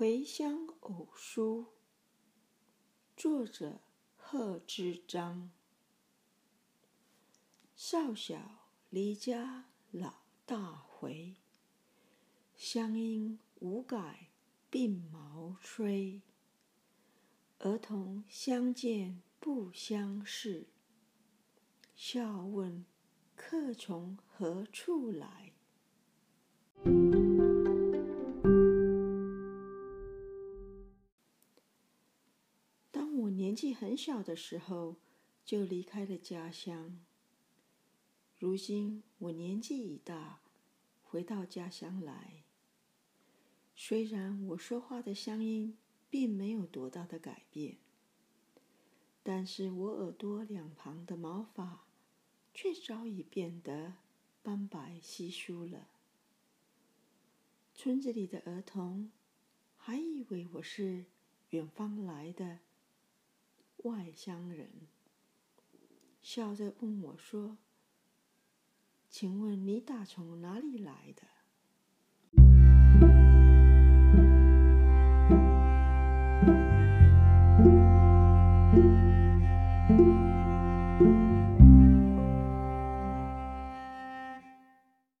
回乡偶书，作者贺知章。少小离家老大回，乡音无改鬓毛衰。儿童相见不相识，笑问客从何处来。年纪很小的时候，就离开了家乡。如今我年纪已大，回到家乡来。虽然我说话的乡音并没有多大的改变，但是我耳朵两旁的毛发却早已变得斑白稀疏了。村子里的儿童还以为我是远方来的外乡人笑着问我说请问你打从哪里来的？